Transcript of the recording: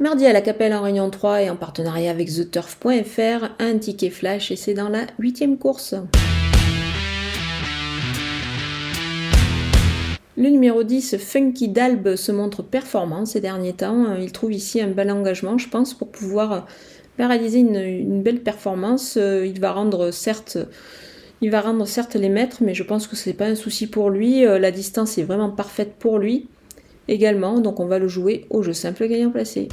Mardi à la Capelle en Réunion 3 et en partenariat avec TheTurf.fr, un ticket flash et c'est dans la huitième course. Le numéro 10, Funky Dalbe, se montre performant ces derniers temps. Il trouve ici un bel engagement, je pense, pour pouvoir réaliser une, belle performance. Il va rendre certes. Il va rendre certes les mètres, mais je pense que ce n'est pas un souci pour lui. La distance est vraiment parfaite pour lui également, donc on va le jouer au jeu simple gagnant placé.